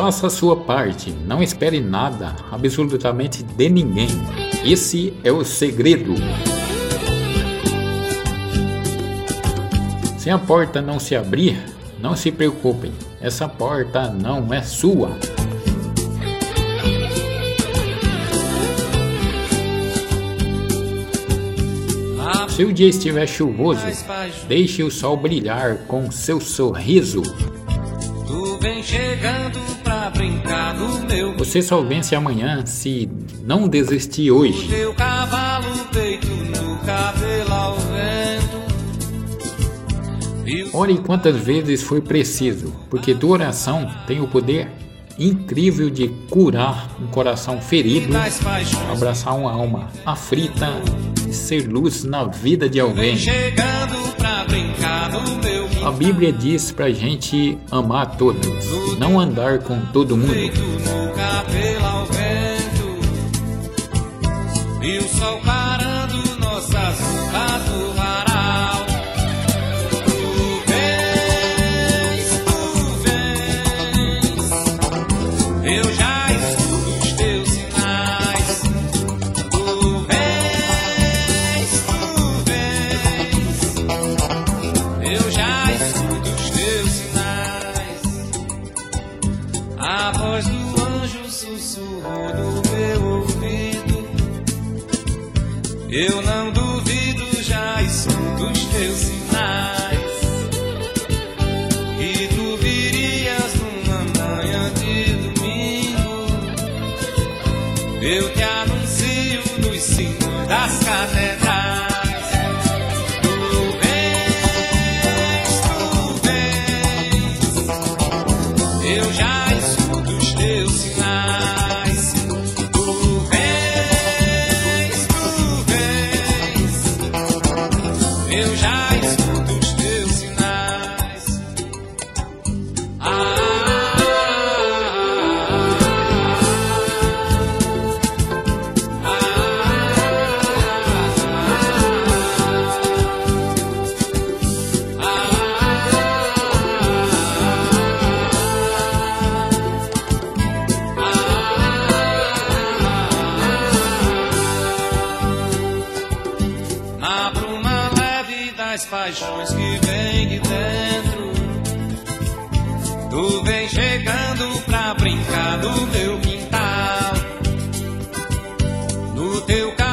Faça a sua parte, não espere nada, absolutamente de ninguém. Esse é o segredo. Se a porta não se abrir, não se preocupem, essa porta não é sua. Se o dia estiver chuvoso, deixe o sol brilhar com seu sorriso. Você só vence amanhã se não desistir hoje. Ore quantas vezes for preciso, porque tua oração tem o poder incrível de curar um coração ferido, abraçar uma alma aflita e ser luz na vida de alguém. A Bíblia diz pra gente amar todos, não andar com todo mundo. E o sol parando nossas roupas A anjo sussurrou no meu ouvido. Eu não duvido, já escuto os teus sinais. E tu virias numa manhã de domingo. Eu te anuncio nos sinos das catedrais. Eu já escuto os teus sinais. Ah, paixões que vem de dentro. Tu vem chegando pra brincar do meu quintal. No teu no café.